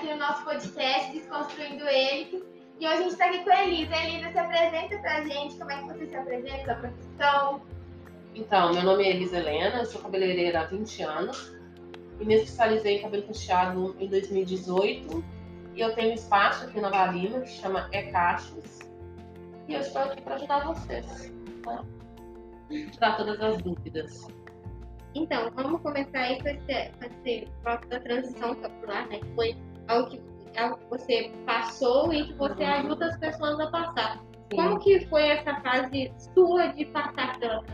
aqui no nosso podcast, Desconstruindo Ele. E hoje a gente está aqui com a Elisa. Elisa, se apresenta pra gente, como é que você se apresenta, sua profissão? Então, meu nome é Elisa Helena, eu sou cabeleireira há 20 anos e me especializei em cabelo cacheado em 2018. E eu tenho um espaço aqui na Valina que chama É Cachos. E eu estou aqui para ajudar vocês, tá? Tirar todas as dúvidas. Então, vamos começar aí com esse, com esse da transição capilar, né? Que foi algo que, você passou e que você Uhum. ajuda as pessoas a passar. Sim. Como que foi essa fase sua de passar pela?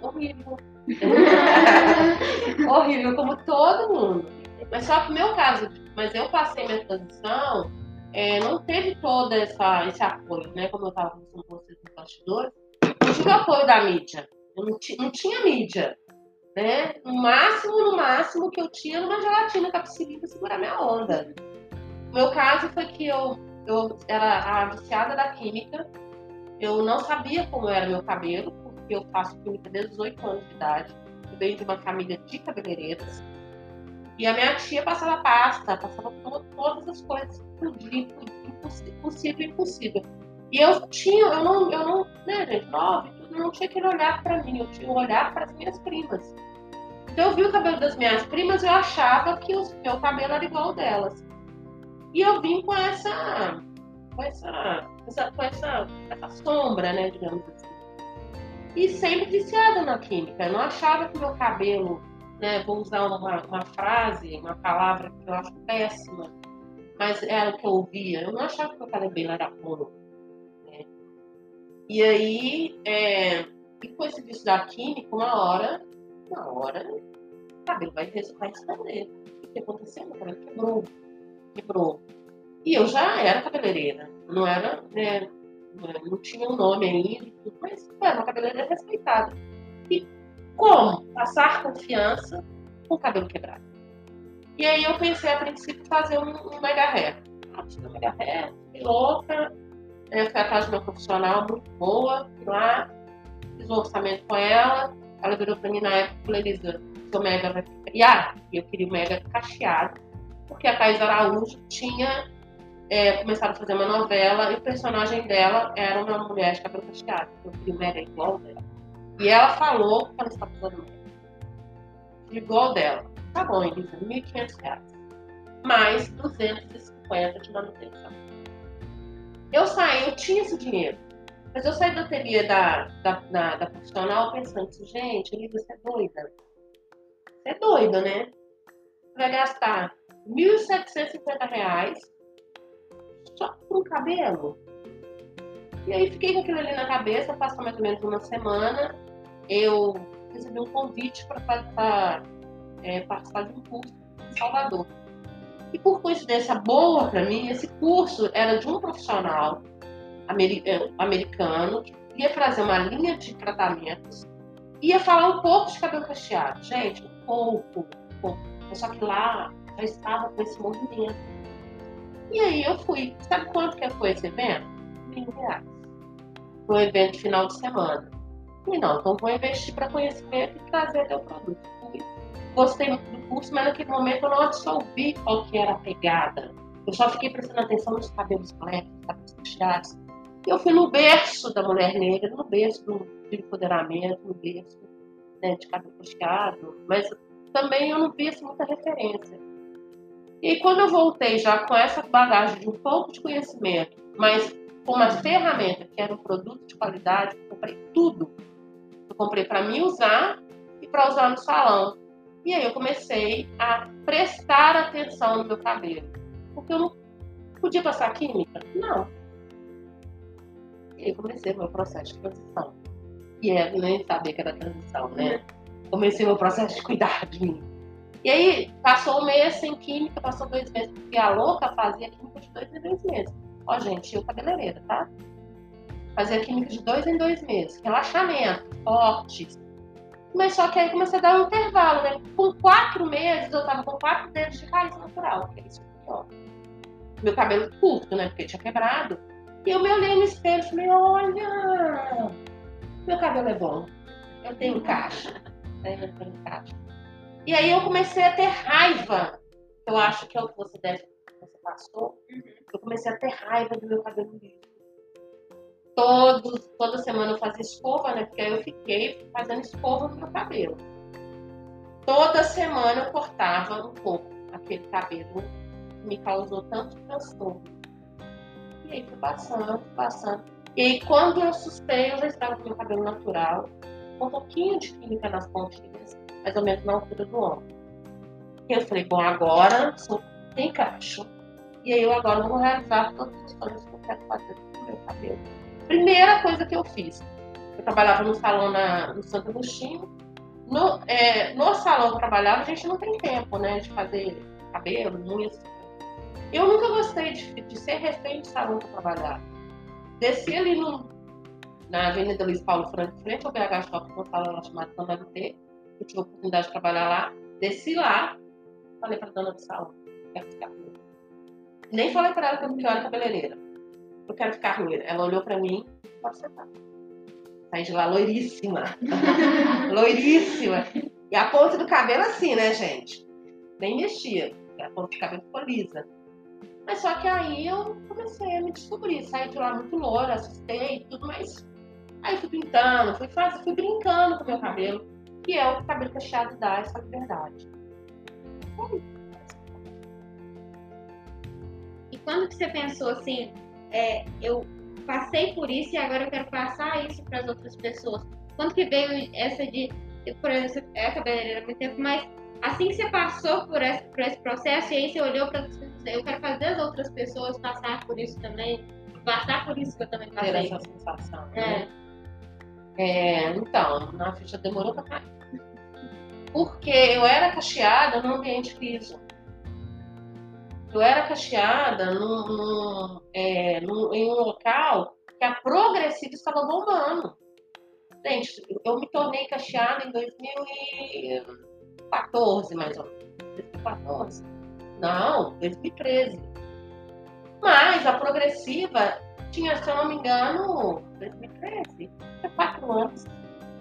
Horrível. Horrível, como todo mundo. Mas só que o meu caso, mas eu passei minha transição, é, não teve todo essa, esse apoio, né? Como eu estava conversando com vocês nos bastidores, não tive apoio da mídia. Eu não, não tinha mídia. Né? No máximo, no máximo que eu tinha uma gelatina capsilina para segurar minha onda. O meu caso foi que eu, eu era a viciada da química, eu não sabia como era meu cabelo, porque eu faço química desde os 8 anos de idade. Eu venho de uma família de cabeleireiras. E a minha tia passava pasta, passava to- todas as coisas podia, possível e impossível. E eu tinha, eu não, eu não, né, gente, nove, eu não tinha aquele olhar para mim, eu tinha um olhar para as minhas primas. Então eu vi o cabelo das minhas primas, eu achava que o meu cabelo era igual ao delas. E eu vim com essa, com essa, essa- com essa, essa sombra, né, digamos assim. E sempre viciada na química. Eu não achava que meu cabelo, né, vou usar uma, uma frase, uma palavra que eu acho péssima, mas era o que eu ouvia. Eu não achava que meu cabelo era puro. né. E aí, é, e com esse vício da química, uma hora, uma hora, o cabelo vai, vai responder. O que aconteceu? Meu cabelo quebrou. Quebrou. E eu já era cabeleireira. Não era, né, não tinha um nome ainda, mas era uma cabeleireira respeitada. E como passar confiança com o cabelo quebrado? E aí eu pensei a princípio fazer um, um mega hair. Ah, fiz um mega fiquei louca, né, fui atrás de uma profissional muito boa, fui lá, fiz um orçamento com ela, ela virou pra mim na época, falou, Elisa, seu mega vai ficar. E eu queria o mega cacheado, porque a Thais Araújo tinha é, começado a fazer uma novela e o personagem dela era uma mulher de cabelo cacheado. Eu queria o mega igual dela. E ela falou que ela estava usando mega. Igual dela. Tá bom, Elisa, 1.500 reais. Mais 250 de manutenção. Eu saí, eu tinha esse dinheiro. Mas eu saí da loteria da, da, da, da profissional pensando assim, gente, Elisa, você é doida. Você é doida, né? Você vai gastar 1.750 reais só um cabelo. E aí fiquei com aquilo ali na cabeça, passou mais ou menos uma semana. Eu recebi um convite para é, participar de um curso em Salvador. E por coincidência boa para mim, esse curso era de um profissional americano que ia trazer uma linha de tratamentos, ia falar um pouco de cabelo cacheado. Gente, um pouco, um pouco. Só que lá já estava com esse movimento. E aí eu fui. Sabe quanto que foi esse evento? Mil reais. Foi um evento de final de semana. E não, então vou investir para conhecimento e trazer teu produto. Fui. Gostei muito do curso, mas naquele momento eu não absorvi qual que era a pegada. Eu só fiquei prestando atenção nos cabelos nos cabelos cacheados. Eu fui no berço da mulher negra, no berço do, de empoderamento, no berço né, de cabelo cacheado, mas também eu não vi assim, muita referência. E quando eu voltei já com essa bagagem de um pouco de conhecimento, mas com uma ferramenta que era um produto de qualidade, eu comprei tudo. Eu comprei para mim usar e para usar no salão. E aí eu comecei a prestar atenção no meu cabelo. Porque eu não podia passar química? Não. E comecei meu processo de transição. E é, eu nem sabia que era transição, né? Comecei meu processo de cuidar de mim. E aí, passou um mês sem química, passou dois meses, porque a louca fazia química de dois em dois meses. Ó, gente, eu cabeleireira, tá? Fazia química de dois em dois meses. Relaxamento, fortes. Mas só que aí comecei a dar um intervalo, né? Com quatro meses, eu tava com quatro dedos de raiz natural, que é isso. Meu cabelo curto, né? Porque tinha quebrado. E eu me olhei no espelho e falei, olha, meu cabelo é bom. Eu tenho caixa. Eu tenho caixa. E aí eu comecei a ter raiva. Eu acho que é o que você deve você passou, eu comecei a ter raiva do meu cabelo liso. Todos, toda semana eu fazia escova, né? Porque aí eu fiquei fazendo escova no meu cabelo. Toda semana eu cortava um pouco aquele cabelo que me causou tanto transtorno. E aí foi passando, passando. E aí, quando eu assustei, eu já estava com meu cabelo natural, com um pouquinho de química nas pontinhas, mais ou menos na altura do ombro. E eu falei, bom, agora sou tem cacho. E aí eu agora vou realizar todas as coisas que eu quero fazer com o meu cabelo. Primeira coisa que eu fiz, eu trabalhava no salão na, no Santo Agostinho. No, é, no salão que eu trabalhava, a gente não tem tempo, né, de fazer cabelo, unhas. Eu nunca gostei de, de ser refém de salão que eu trabalhava. Desci ali no, na Avenida Luiz Paulo Franco, frente ao BH Shopping, um salão lá chamado T. Eu tive a oportunidade de trabalhar lá. Desci lá, falei para dona do salão, quero ficar ruim. Nem falei para ela que eu era cabeleireira. Eu quero ficar ruim. Ela olhou para mim, pode sentar. Saí de lá loiríssima. loiríssima. E a ponta do cabelo assim, né, gente? Nem mexia. A ponta do cabelo ficou lisa. Mas só que aí eu comecei a me descobrir. Saí de lá muito loura, assustei e tudo, mas aí fui pintando, fui, faz... fui brincando com meu cabelo, que é o que o cabelo cacheado dá essa liberdade. E quando que você pensou assim, é, eu passei por isso e agora eu quero passar isso para as outras pessoas? Quando que veio essa de, por exemplo, você é cabeleireira há muito tempo, mas assim que você passou por esse, por esse processo e aí você olhou para eu quero fazer as outras pessoas passar por isso também, passar por isso que eu também passei. Ter essa sensação. É. Né? É, então, na ficha demorou para cair. Porque eu era cacheada no ambiente liso. Eu era cacheada num, num, é, num, em um local que a progressiva estava bombando. Gente, eu me tornei cacheada em 2014, mais ou menos. 2014? Não, 2013. Mas a progressiva tinha, se eu não me engano, 2013, tinha quatro anos.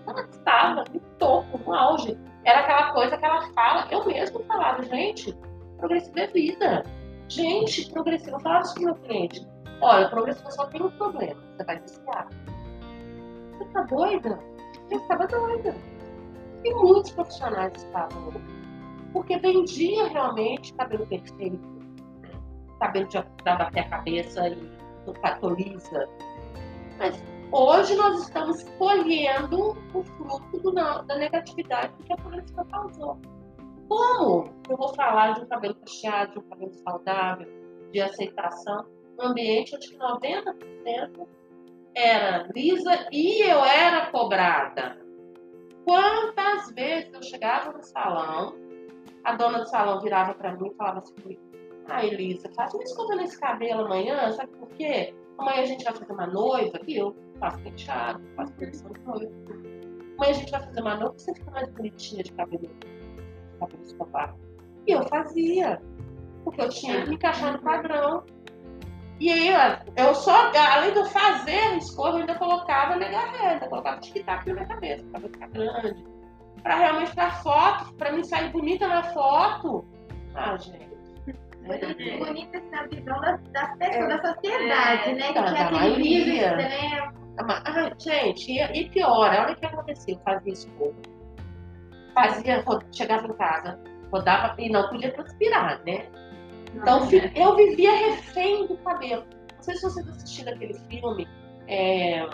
Ela estava no topo, no auge. Era aquela coisa que ela fala, eu mesmo falava, gente, progressiva é vida. Gente, progressiva, eu falava isso pro meu cliente. Olha, progressiva só tem um problema, você vai viciar. Você tá doida? Eu estava doida. E muitos profissionais estavam porque vendia realmente cabelo perfeito, cabelo de bater a cabeça e catoliza. Mas hoje nós estamos colhendo o fruto do, da negatividade que a política causou. Como eu vou falar de um cabelo cacheado, de um cabelo saudável, de aceitação, num ambiente onde 90% era lisa e eu era cobrada? Quantas vezes eu chegava no salão, a dona do salão virava para mim e falava assim: Ah, Elisa, faz uma escova nesse cabelo amanhã, sabe por quê? Amanhã a gente vai fazer uma noiva, e eu faço penteado, faço produção de noiva. Amanhã a gente vai fazer uma noiva, você fica mais bonitinha de cabelo cabelo escovado. E eu fazia, porque eu tinha que me encaixar no padrão. E aí, eu só, além de eu fazer a escova, eu ainda colocava negarré, ainda colocava tic-tac na minha cabeça, para ficar grande. Para realmente para foto, para me sair bonita na foto. Ah, gente. É. Bonita na visão das, das pessoas, é. da sociedade, é. né? Que é aquele extremo. Ah, gente, e, e pior, olha o que aconteceu, fazia escova fazia, chegava em casa, rodava e não podia transpirar, né? Então eu vivia refém do cabelo. Não sei se vocês assistiram aquele filme, é,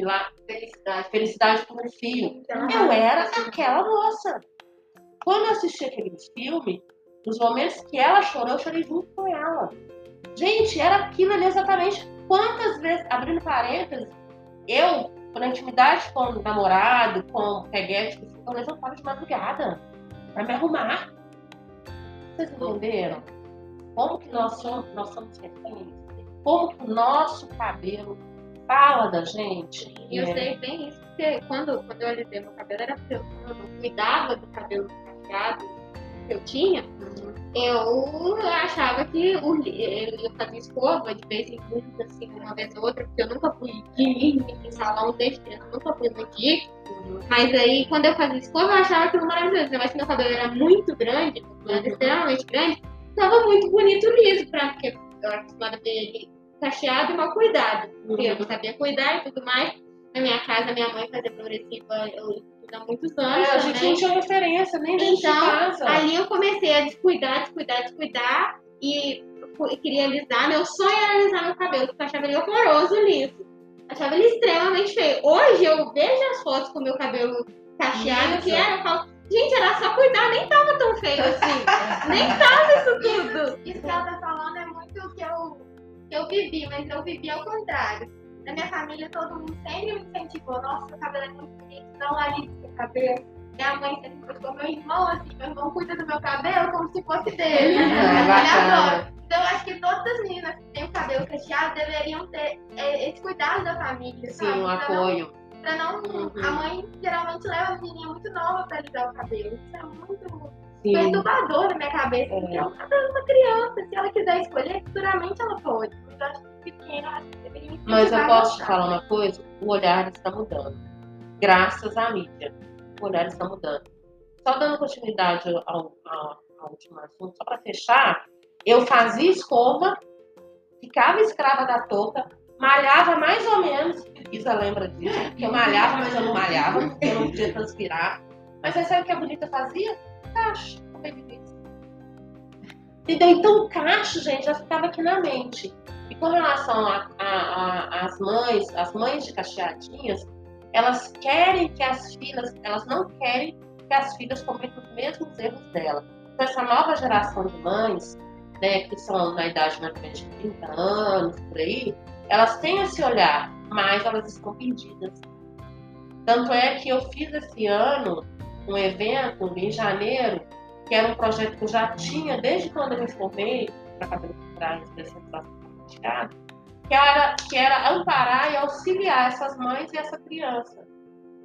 lá, Felicidade, Felicidade por um Fio. Eu era aquela moça. Quando eu assisti aquele filme, nos momentos que ela chorou, eu chorei junto com ela. Gente, era aquilo ali exatamente. Quantas vezes, abrindo parênteses, eu na intimidade com o namorado, com o peguete, eu levantava de madrugada para me arrumar. Vocês entenderam? Como que nós somos, nós somos reféns? Como que o nosso cabelo fala da gente? E eu é. sei bem isso, porque quando, quando eu alisei meu cabelo, era porque eu, eu cuidava do cabelo cacheado que eu tinha, eu achava que o, eu fazia escova de vez em quando, assim, uma vez ou outra, porque eu nunca fui de em salão desde criança, nunca fui ir. Mas aí, quando eu fazia escova, eu achava aquilo maravilhoso. Mas meu cabelo era muito grande, era extremamente grande, tava muito bonito liso, pra, porque eu era acostumada a ver ele cacheado e mal cuidado. Porque eu não sabia cuidar e tudo mais. Na minha casa, minha mãe fazia progressiva eu, há muitos anos. É, a gente não tinha referência nem dentro de Então, casa. ali eu comecei a descuidar, descuidar, descuidar e queria alisar. Meu sonho era alisar meu cabelo, porque eu achava ele horroroso liso. Achava ele extremamente feio. Hoje eu vejo as fotos com meu cabelo cacheado, que era, eu falo, gente, era só cuidar, nem tava tão feio assim. nem tava isso tudo. Isso que ela tá falando é muito o que eu, que eu vivi, mas eu vivi ao contrário. Na minha família, todo mundo sempre me incentivou. Nossa, seu cabelo é muito bonito, não alise seu cabelo. Minha mãe sempre gostou, meu irmão, assim, meu irmão cuida do meu cabelo como se fosse dele. É, adora. Então, eu acho que todas as meninas que têm o cabelo cacheado deveriam ter é, esse cuidado da família, Sim, sabe? um Pra não- apoio. Pra não, Uhum. A mãe geralmente leva a menininha muito nova pra alisar o cabelo. Isso é muito Sim. perturbador na minha cabeça. É. Porque é cabelo de uma criança. Se ela quiser escolher, futuramente ela pode. Mas eu acho que pequena, eu acho que deveria Mas eu posso te falar uma coisa? O olhar está mudando. Graças à mídia. O olhar está mudando. Só dando continuidade ao, ao, ao último assunto, só para fechar, eu fazia escova, ficava escrava da touca, malhava mais ou menos, Isa lembra disso, que eu malhava, mas eu não malhava, porque eu não podia transpirar. Mas aí sabe o que a bonita fazia? Lips. Entendeu? Então o cacho, gente, já ficava aqui na mente. E com relação às mães, as mães de cacheadinhas, elas querem que as filhas, elas não querem que as filhas cometam os mesmos erros dela. Então essa nova geração de mães, né, que são na idade mais ou menos de 30 anos, por aí, elas têm esse olhar, mas elas estão perdidas. Tanto é que eu fiz esse ano um evento em janeiro, que era um projeto que eu já tinha desde quando eu me formei para cabelo para especialização praticada, que era, que era amparar e auxiliar essas mães e essa criança.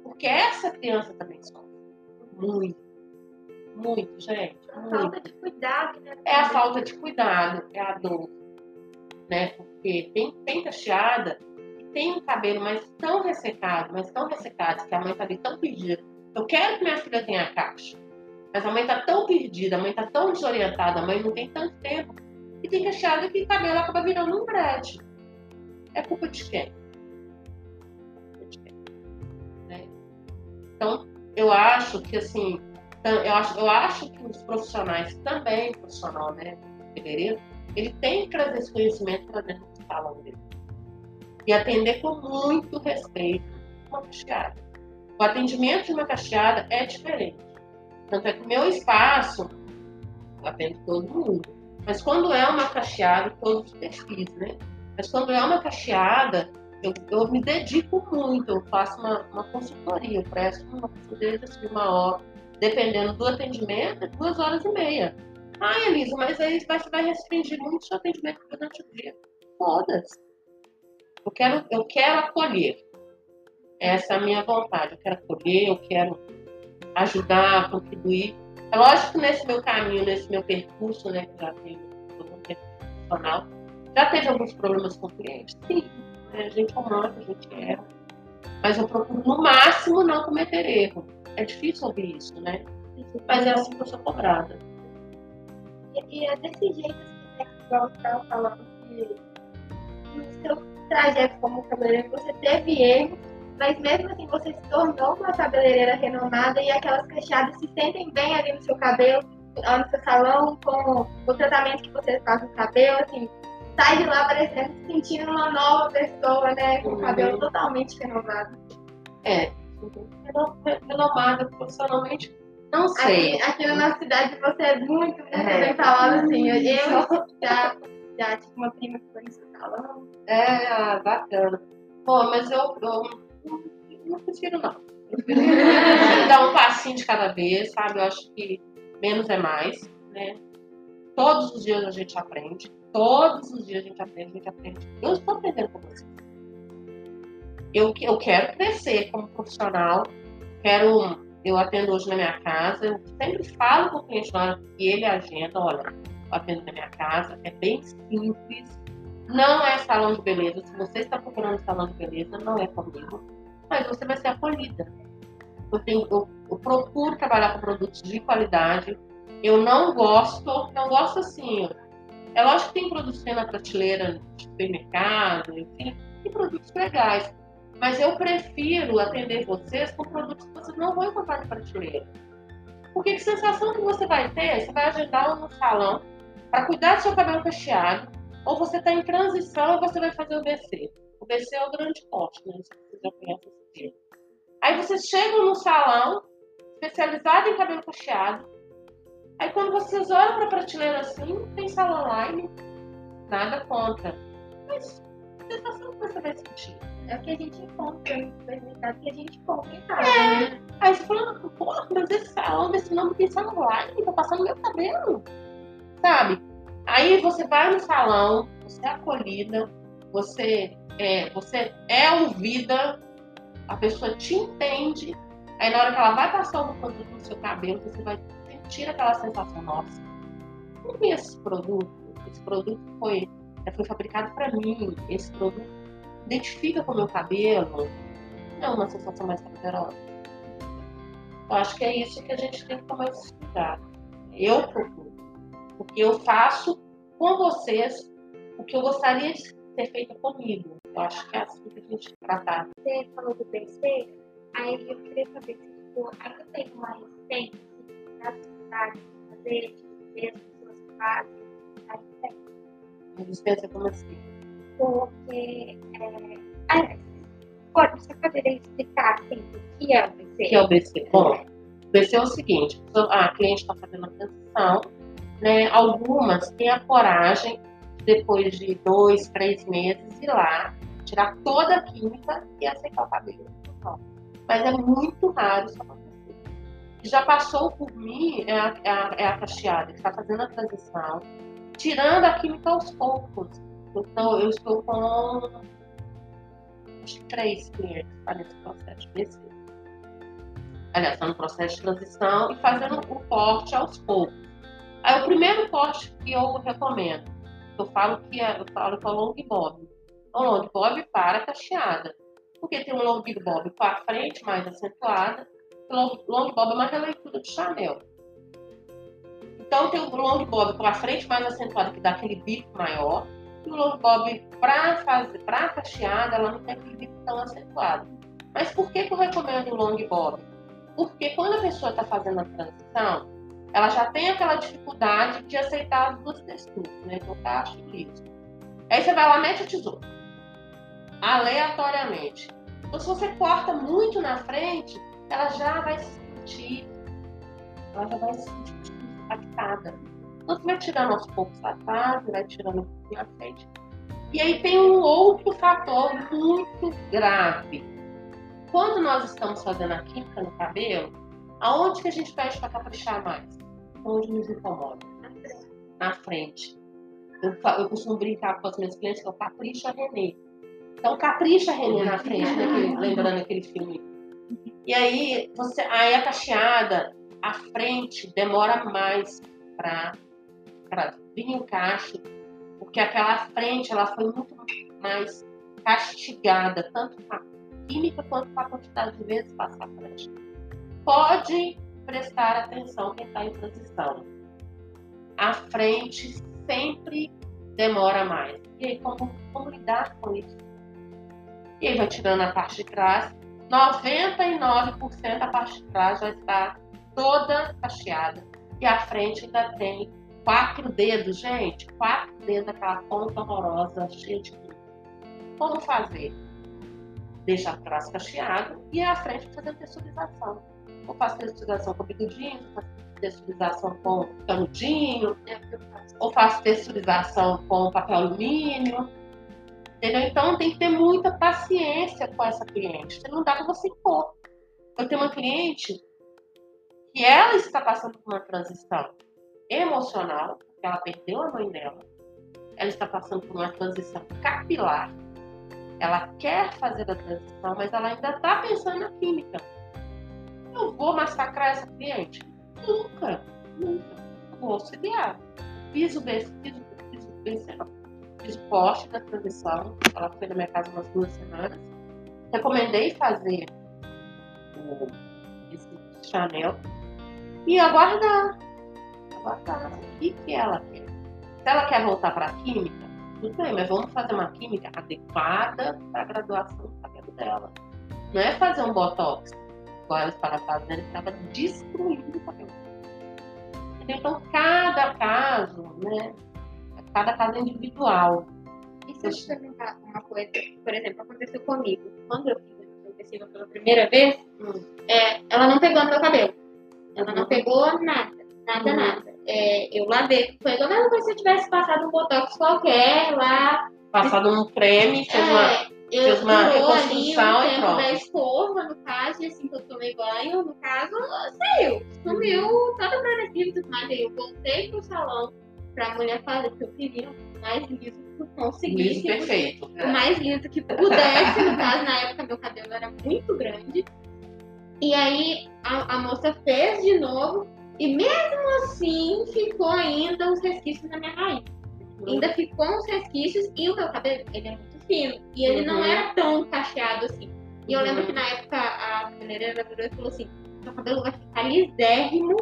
Porque essa criança também sofre. Muito. Muito, gente. A Muito. falta de cuidado, né? É a falta de cuidado, é a dor. Né? Porque tem, tem cacheada e tem um cabelo mais tão ressecado, mas tão ressecado, que a mãe tá ali tão perdida. Eu quero que minha filha tenha caixa. Mas a mãe tá tão perdida, a mãe tá tão desorientada, a mãe não tem tanto tempo. E tem que o cabelo acaba virando um brete. É culpa de quem? Culpa de quem? Né? Então, eu acho que assim, eu acho, eu acho que os profissionais também, profissional, né, cabeleireiro, ele tem que trazer esse conhecimento para dentro do salão dele. E atender com muito respeito uma cacheada. O atendimento de uma cacheada é diferente. Tanto é que o meu espaço, eu atendo todo mundo. Mas quando é uma cacheada, todos os perfis, né? Mas quando é uma cacheada, eu, eu me dedico muito, eu faço uma, uma consultoria, eu presto uma consultoria de uma hora, dependendo do atendimento, é duas horas e meia. Ah, Elisa, mas aí você vai restringir muito o seu atendimento durante o dia. Foda-se. Eu quero, eu quero acolher. Essa é a minha vontade. Eu quero acolher, eu quero ajudar, contribuir. É lógico que nesse meu caminho, nesse meu percurso, né, que já tenho todo um tempo profissional, já teve alguns problemas com clientes? Sim. né, A gente é a gente erra. Mas eu procuro, no máximo, não cometer erro. É difícil ouvir isso, né? Mas é assim que eu sou cobrada. E é desse jeito, que você estava falando, que no seu trajeto como cabeleireiro você teve erros, mas mesmo assim você se tornou uma cabeleireira renomada e aquelas cacheadas se sentem bem ali no seu cabelo, lá no seu salão, com o tratamento que você faz no cabelo, assim, sai de lá parecendo se sentindo uma nova pessoa, né, com o Uhum. cabelo totalmente renovado. É. Reno- Renomada profissionalmente, não sei. Aqui, aqui na nossa cidade você é muito, muito É. bem falado, assim, eu já, já tive uma prima que foi no seu salão, É, bacana. Pô, mas eu, eu não, prefiro não. Prefiro dar um passinho de cada vez, sabe? Eu acho que menos é mais, né? Todos os dias a gente aprende. Todos os dias a gente aprende, a gente aprende. Eu estou aprendendo com vocês. Eu, eu quero crescer como profissional. Quero. Eu atendo hoje na minha casa. Eu sempre falo com o cliente na hora que ele agenda. Olha, eu atendo na minha casa. É bem simples. Não é salão de beleza. Se você está procurando salão de beleza, não é comigo. Mas você vai ser acolhida. Eu, tenho, eu, eu procuro trabalhar com produtos de qualidade. Eu não gosto, não gosto assim. É lógico que tem produtos na prateleira de supermercado, enfim, tem produtos legais. Mas eu prefiro atender vocês com produtos que vocês não vão encontrar na prateleira. Porque que sensação que você vai ter? Você vai agendar um salão para cuidar do seu cabelo cacheado, ou você está em transição e você vai fazer o BC. O BC é o grande corte, né? Se você já conhece Aí vocês chegam no salão, especializado em cabelo cacheado. Aí quando vocês olham para a prateleira assim, tem salão online, nada contra. Mas sensação que você vai sentir? É o que a gente encontra no supermercado, que a gente compra em casa. É. Né? Aí você fala, porra, mas esse salão desse nome tem salão online, tá passando meu cabelo. Sabe? Aí você vai no salão, você é acolhida, você é, você é ouvida, a pessoa te entende, aí na hora que ela vai passar o produto no seu cabelo, você vai sentir aquela sensação, nossa, conheço esse produto, esse produto foi, foi fabricado para mim, esse produto identifica com o meu cabelo, é uma sensação mais prazerosa. Eu acho que é isso que a gente tem que tomar esse cuidado. Eu procuro. Porque eu faço com vocês o que eu gostaria de ser feito comigo. Eu acho que é assim que a gente tratar. Você falou do PC, aí eu queria saber se tipo, ainda tem uma resistência na cidade de fazer, de ver as pessoas fazem, ainda tem. Resistência como assim? Porque é, pode, você poderia explicar assim, o que é o BC? O que é o BC? Bom, o BC é o seguinte, a cliente está fazendo a transição, né, algumas têm a coragem, depois de dois, três meses, ir lá, tirar toda a química e aceitar o cabelo. Mas é muito raro isso acontecer. Já passou por mim é a, é a, é a cacheada, que está fazendo a transição, tirando a química aos poucos. Então, eu estou com três clientes para nesse processo de BC. Aliás, está no processo de transição e fazendo o corte aos poucos. Aí, o primeiro corte que eu recomendo, eu falo que é, eu falo que é o long bob. O long bob para cacheada. Porque tem um long bob com a frente mais acentuada, o long, long bob é uma releitura de Chanel. Então tem o long bob com a frente mais acentuada, que dá aquele bico maior, o long bob para fazer para cacheada ela não tem aquele bico tão acentuado. Mas por que, que eu recomendo o long bob? Porque quando a pessoa está fazendo a transição, ela já tem aquela dificuldade de aceitar as duas texturas, né? Então cacho e liso. Aí você vai lá mete a tesoura, aleatoriamente. Então se você corta muito na frente, ela já vai se sentir, ela já vai se sentir impactada. Então você vai tirando aos poucos atrás, vai tirando um pouquinho à frente. E aí tem um outro fator muito grave. Quando nós estamos fazendo a química no cabelo, aonde que a gente pede para caprichar mais? Onde nos incomoda? Na frente. Eu, eu costumo brincar com as minhas clientes que eu capricha Renê. Então capricha Renê na frente, naquele, lembrando aquele filme. E aí, você, aí a cacheada, a frente demora mais para vir em caixa, porque aquela frente ela foi muito mais castigada, tanto com a química quanto com a quantidade de vezes passar a frente. Pode prestar atenção quem está em transição. A frente sempre demora mais. E aí, como, como lidar com isso? E aí vai tirando a parte de trás. 99% da parte de trás já está toda cacheada. E a frente ainda tem quatro dedos, gente, quatro dedos daquela ponta horrorosa, cheia de química. Como fazer? Deixa atrás cacheado e a frente fazendo texturização. Ou faço texturização com bigudinho, ou faço texturização com canudinho, ou faço texturização com papel alumínio. Entendeu? Então tem que ter muita paciência com essa cliente. Não dá para você impor. Eu tenho uma cliente que ela está passando por uma transição emocional, porque ela perdeu a mãe dela, ela está passando por uma transição capilar, ela quer fazer a transição, mas ela ainda está pensando na química. Eu vou massacrar essa cliente? Nunca, nunca. vou auxiliar. Fiz o fiz, fiz, fiz, fiz o poste da transição, ela foi na minha casa umas duas semanas. Recomendei fazer o, esse Chanel e aguardar atrás. O que, que ela quer? Se ela quer voltar para a química, tudo bem, mas vamos fazer uma química adequada para a graduação do cabelo dela. Não é fazer um botox, igual estavam fazendo, ele estava destruindo o cabelo. Então, cada caso, né? Cada caso é individual. E se eu te perguntar uma coisa, por exemplo, aconteceu comigo. Quando eu fiz a progressiva pela primeira vez, Hum. é, ela não pegou no meu cabelo. Ela não Uhum. pegou nada, nada, Uhum. nada. É, eu lavei, foi igual como se eu tivesse passado um botox qualquer lá. Passado um creme, fez uma. É, eu fez uma durou ali o e tempo pronto. da escova, no caso, e assim que eu tomei banho, no caso, saiu. Sumiu toda progressiva e tudo mais. Aí eu voltei pro salão pra mulher fazer que eu queria o mais liso que eu conseguisse. Liso perfeito. o mais lindo que pudesse, no caso, na época meu cabelo era muito grande. E aí a, a moça fez de novo, e mesmo assim ficou ainda uns resquícios na minha raiz. Ainda ficou uns resquícios, e o meu cabelo, ele é muito fino, e ele não Uhum. era tão cacheado assim. E eu lembro Uhum. que na época a cabeleireira virou e falou assim: meu cabelo vai ficar lisérrimo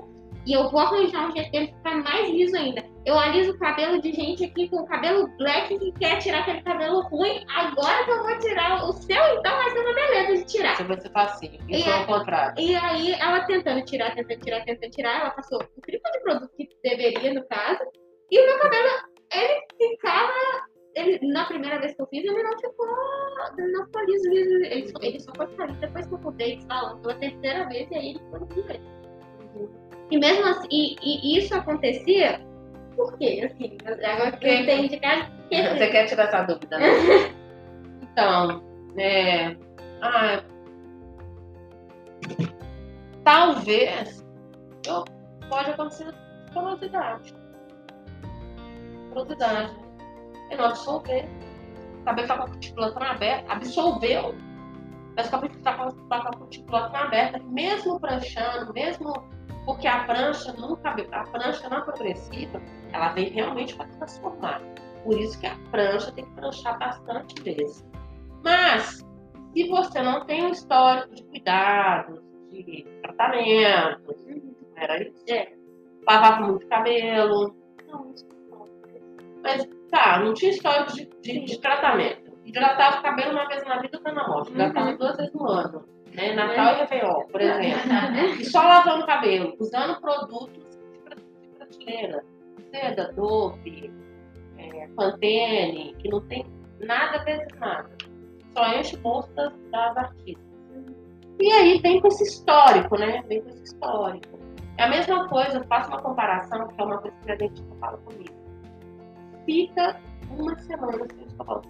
e eu vou arranjar um jeito dele ficar mais liso ainda. Eu aliso o cabelo de gente aqui com cabelo black que quer tirar aquele cabelo ruim. Agora que eu vou tirar o seu, então vai ser uma beleza de tirar. Se você faz assim, E isso é é- o contrário. E aí, ela tentando tirar, tentando tirar, tentando tirar, ela passou o triplo de produto que deveria, no caso. E o meu cabelo, ele ficava. Ele, na primeira vez que eu fiz, ele não ficou. Ele não ficou liso, liso. Ele só, ele só foi ficar liso depois que eu mudei de salão pela terceira vez, e aí ele foi liso. E mesmo assim, e, e isso acontecia. Por quê? Assim, agora que eu entendi de cara. Você quer tirar essa dúvida, né? então, é. Ah, talvez pode acontecer porosidade. Porosidade. Ele não absorver. O cabelo tá com a cutícula aberta, absorveu. Mas o cabelo tá com, tá com a cutícula aberta, mesmo pranchando, mesmo porque a prancha cabelo, a prancha na progressiva, ela vem realmente para transformar. Por isso que a prancha tem que pranchar bastante vezes. Mas, se você não tem um histórico de cuidados, de tratamentos, era isso? É. Lavava muito cabelo. Não, isso não. Mas, tá, não tinha histórico de, de, de tratamento. Hidratava o cabelo uma vez na vida, tá na morte. Hidratava Uhum. duas vezes no ano. Né? Natal e Réveillon, por exemplo. E só lavando o cabelo, usando produtos de pra- de prateleira. Seda, Dove, é, Pantene, que não tem nada vezes nada. Só enche o bolso das, artistas. E aí vem com esse histórico, né? Vem com esse histórico. É a mesma coisa, eu faço uma comparação, que é uma coisa que a dentista fala comigo. Fica uma semana sem escovar os.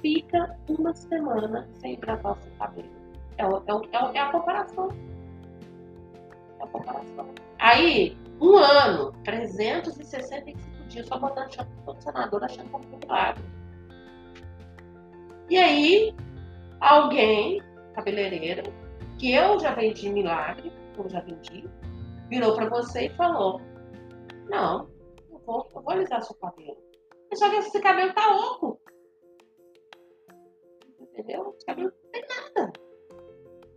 Fica uma semana sem hidratar o seu cabelo. É, é, é, é a comparação. É a comparação. Aí, um ano, 365 dias só botando shampoo condicionador, achando é um milagre. E aí, alguém, cabeleireira, que eu já vendi milagre, eu já vendi, virou pra você e falou: Não, vou, eu vou alisar seu cabelo. Só que esse cabelo tá oco. Entendeu? Esse cabelo não tem nada.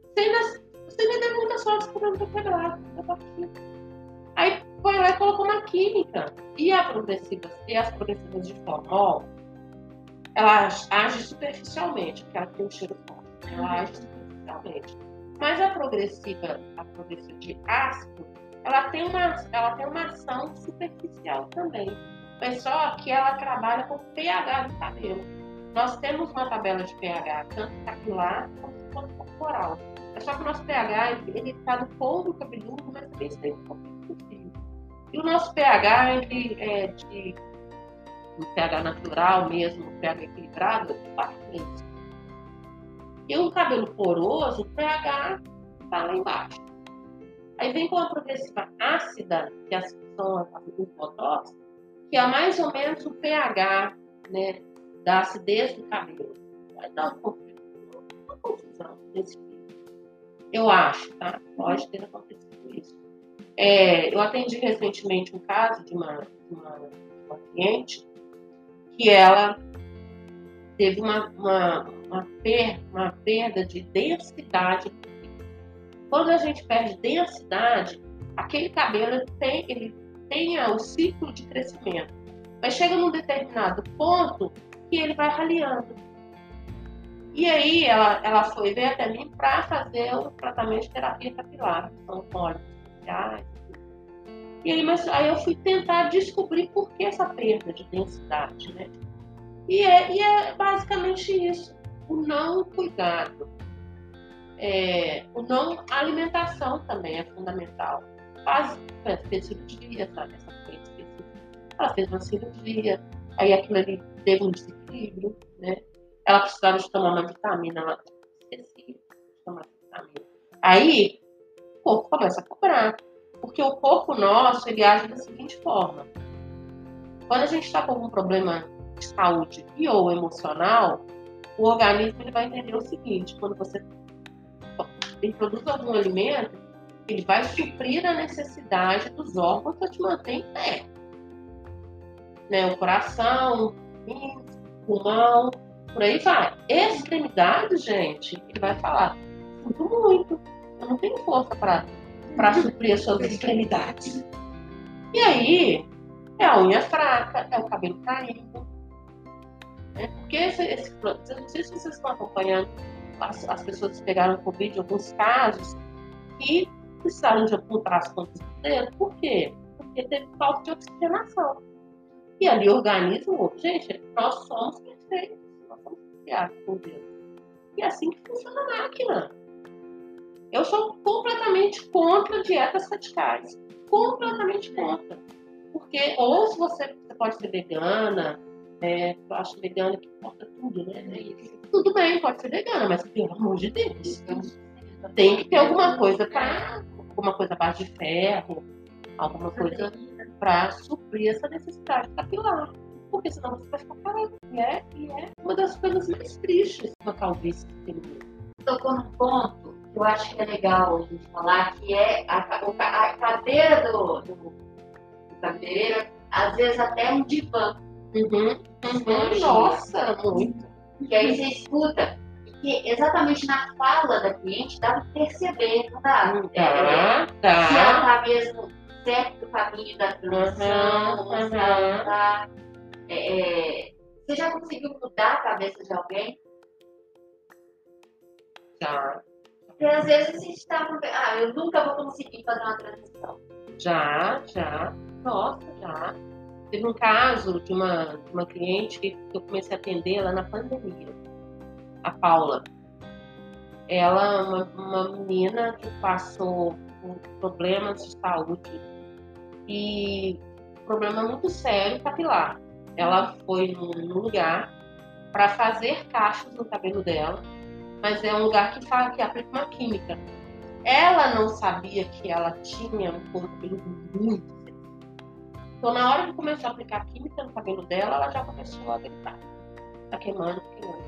Você ainda, você ainda deu muita sorte que o cabelo tá quebrado, tá partido. Aí foi lá e colocou uma química. E, a progressiva, e as progressivas de formol, ela age, age superficialmente, porque ela tem um cheiro forte. Ela age superficialmente. Mas a progressiva, a progressiva de ácido, ela tem uma, ela tem uma ação superficial também. Mas só que ela trabalha com pH do cabelo. Nós temos uma tabela de pH, tanto capilar quanto corporal. É só que o nosso pH, ele está no couro cabeludo, mas também está um do fio. E o nosso pH, ele é de pH natural mesmo, pH equilibrado, 4,3. E o cabelo poroso, o pH está lá embaixo. Aí vem com a progressiva ácida, que as são do botox, que é mais ou menos o pH né, da acidez do cabelo. Vai dar um uma confusão nesse fio. Eu acho, tá? Pode ter acontecido isso. É, eu atendi recentemente um caso de uma, uma, uma cliente que ela teve uma, uma, uma, per, uma perda de densidade. Quando a gente perde densidade, aquele cabelo tem, ele tem o ciclo de crescimento. Mas chega num determinado ponto que ele vai raliando. E aí ela, ela foi ver até mim para fazer o tratamento de terapia capilar, são óleos especiais. E aí, mas, aí eu fui tentar descobrir por que essa perda de densidade, né? E é, e é basicamente isso, o não cuidado. É, o não alimentação também é fundamental. Faz, cirurgia, sabe? Essa coisa Ela fez uma cirurgia, aí aquilo ali teve um desequilíbrio, né? Ela precisava de tomar uma vitamina, ela esquecia de tomar vitamina. Aí, o corpo começa a cobrar. Porque o corpo nosso, ele age da seguinte forma. Quando a gente está com algum problema de saúde e ou emocional, o organismo ele vai entender o seguinte, quando você introduz algum alimento, ele vai suprir a necessidade dos órgãos para te manter em pé. Né? O coração, o pulmão, por aí vai. Extremidade, gente, ele vai falar, sinto muito, eu não tenho força para suprir as suas extremidades. E aí, é a unha fraca, é o cabelo caindo. Né? Porque esse, esse, não sei se vocês estão acompanhando as, as pessoas que pegaram Covid, alguns casos, que precisaram de apontar as pontas do dedo. Por quê? Porque teve falta de oxigenação. E ali o organismo, gente, nós somos perfeitos, nós somos criados por Deus. E é assim que funciona a máquina. Eu sou completamente contra dietas radicais. Completamente contra. Porque, ou se você, você pode ser vegana, é, eu acho vegana que importa tudo, né? Tudo bem, pode ser vegana, mas pelo amor de Deus. Tem que ter alguma coisa para. alguma coisa base de ferro, alguma coisa para suprir essa necessidade capilar. Porque senão você vai ficar parado. E é, e é uma das coisas mais tristes da calvície que tem. Tocou num ponto eu acho que é legal a gente falar, que é a, a cadeira do, do, do cabeleireiro, às vezes até um divã. Uhum. Uhum. Nossa, muito. Que aí você escuta, que exatamente na fala da cliente dá para perceber, não dá? Tá, é, tá. Se ela está mesmo certo do caminho da transição, uhum, se ela está. É, é, você já conseguiu mudar a cabeça de alguém? Já. Porque às vezes a gente está ah, eu nunca vou conseguir fazer uma transição. Já, já. Nossa, já. Teve um caso de uma, de uma cliente que eu comecei a atender lá na pandemia, a Paula. Ela, uma, uma menina que passou por problemas de saúde e problema muito sério capilar. Ela foi num lugar para fazer cachos no cabelo dela mas é um lugar que, fala, que aplica uma química. Ela não sabia que ela tinha um corpo muito. Então, na hora de começar a aplicar química no cabelo dela, ela já começou a gritar. Tá queimando, queimando.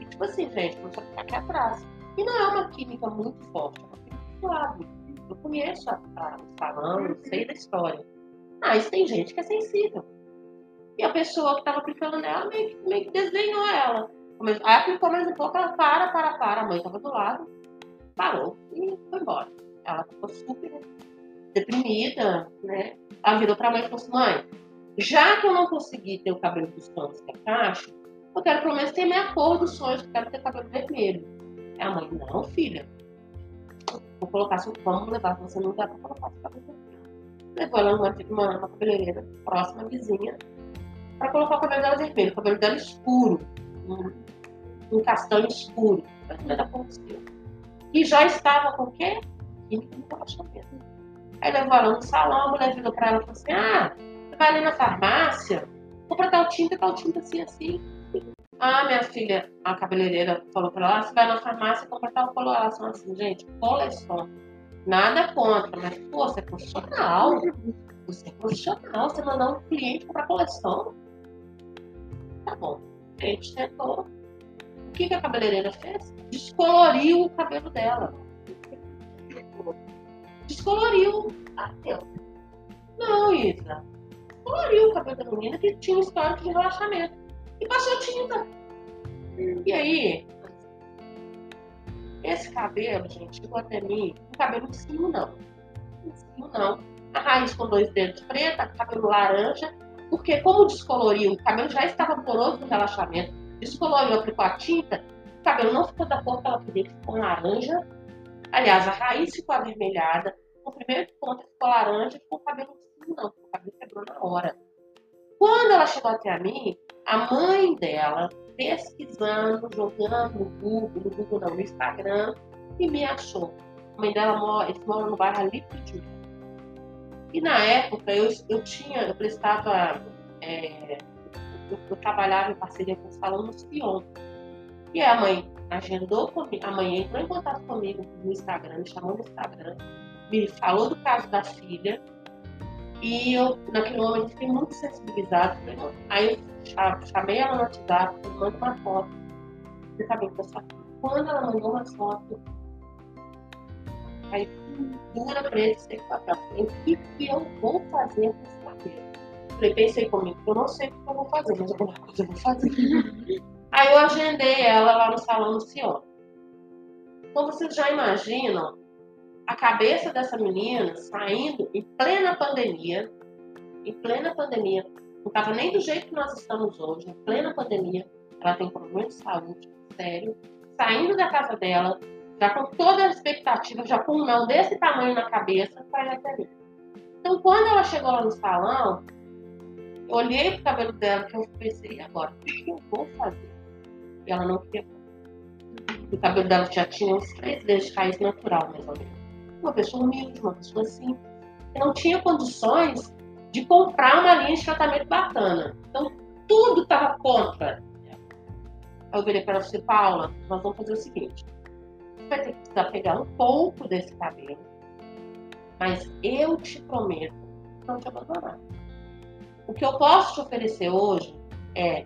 E tipo assim, gente, começou a ficar aqui atrás. E não é uma química muito forte, é uma química suave. Eu conheço a, a, salão, sei da história. Mas tem gente que é sensível. E a pessoa que estava aplicando nela meio, meio que desdenhou ela. Aí aplicou mais um pouco, ela para, para, para. A mãe estava do lado, parou e foi embora. Ela ficou super deprimida, né? Ela virou para a mãe e falou assim: mãe, já que eu não consegui ter o cabelo dos sonhos que é caixa, eu quero pelo menos ter minha cor dos sonhos, eu quero ter cabelo vermelho. Aí a mãe, não, filha, vou colocar seu vamos levar, você não dá para colocar seu cabelo vermelho. Levou ela numa, uma, uma cabeleireira próxima, vizinha, para colocar o cabelo dela vermelho, o cabelo dela escuro um, um castanho escuro, da aconteceu. E já estava com o quê? Química no relaxamento. Aí levou ela no salão, a mulher virou para ela e falou assim: Ah, você vai ali na farmácia, compra tal tinta, tal tinta assim, assim. Ah, minha filha, a cabeleireira falou para ela: ah, Você vai na farmácia, compra tal coloração assim, gente, coleção. Nada contra, mas pô, você é profissional. Você é profissional, você mandar um cliente comprar coleção. Tá bom a gente tentou. O que, que a cabeleireira fez? Descoloriu o cabelo dela. Descoloriu. Não, Isa. Descoloriu o cabelo da menina que tinha um histórico de relaxamento. E passou tinta. E aí, Esse cabelo, gente, chegou até mim, um cabelo em cima não. Em cima não. A raiz com dois dedos preta, cabelo laranja, porque como descoloriu, o cabelo já estava poroso no relaxamento, descoloriu, aplicou a tinta, o cabelo não ficou da cor que ela queria, ficou laranja. Aliás, a raiz ficou avermelhada, o primeiro ponto ficou laranja, ficou o cabelo assim, não, o cabelo quebrou na hora. Quando ela chegou até a mim, a mãe dela, pesquisando, jogando no Google, no Google não, no Instagram, e me achou. A mãe dela mora, eles no bairro de E na época eu, eu tinha, eu prestava, é, eu, eu, trabalhava em parceria com o Salão no Sion. E a mãe agendou comigo, a mãe entrou em contato comigo no Instagram, me chamou no Instagram, me falou do caso da filha. E eu, naquele momento, fiquei muito sensibilizada. Aí eu chamei ela no WhatsApp, mandei uma foto. Sabe que eu Quando ela mandou uma foto, aí dura pra ele ser papel. O que, que eu vou fazer com esse cabelo? Falei, pensei comigo, eu não sei o que eu vou fazer, mas alguma coisa eu vou fazer. Aí eu agendei ela lá no salão do Sion. Então vocês já imaginam a cabeça dessa menina saindo em plena pandemia, em plena pandemia, não estava nem do jeito que nós estamos hoje, em plena pandemia, ela tem problema de saúde sério, saindo da casa dela, já com toda a expectativa, já com um não desse tamanho na cabeça, para ir até. Então, quando ela chegou lá no salão, eu olhei pro cabelo dela e eu pensei, agora, o que eu vou fazer? E ela não queria. O cabelo dela já tinha uns três dedos de raiz natural, mais ou menos. Uma pessoa humilde, uma pessoa simples, que não tinha condições de comprar uma linha de tratamento bacana. Então, tudo estava contra. Eu virei para você, Paula, nós vamos fazer o seguinte: você vai ter que precisar pegar um pouco desse cabelo, mas eu te prometo não te abandonar. O que eu posso te oferecer hoje é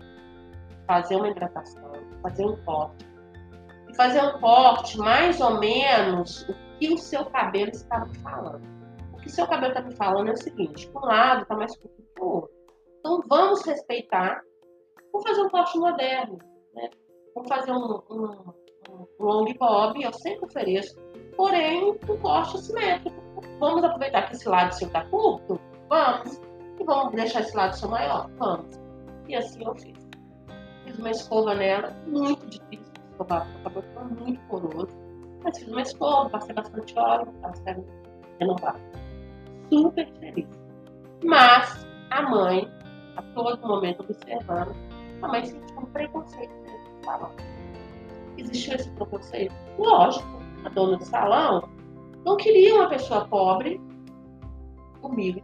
fazer uma hidratação, fazer um corte. E fazer um corte mais ou menos o que o seu cabelo está me falando. O que o seu cabelo está me falando é o seguinte: um lado está mais curto que o outro. Então vamos respeitar. Vamos fazer um corte moderno. Né? Vamos fazer um, um, um long bob, eu sempre ofereço, porém um corte simétrico. Vamos aproveitar que esse lado seu está curto? Vamos. E vamos deixar esse lado seu maior? Vamos. E assim eu fiz fiz uma escova nela, muito difícil de escovar, porque o cabelo ficou muito poroso. Mas fiz uma escova, passei bastante óleo, saiu renovada. Super feliz. Mas a mãe, a todo momento observando, a mãe sentiu um preconceito dentro do salão. Existiu esse preconceito? Lógico, a dona do salão não queria uma pessoa pobre, humilde,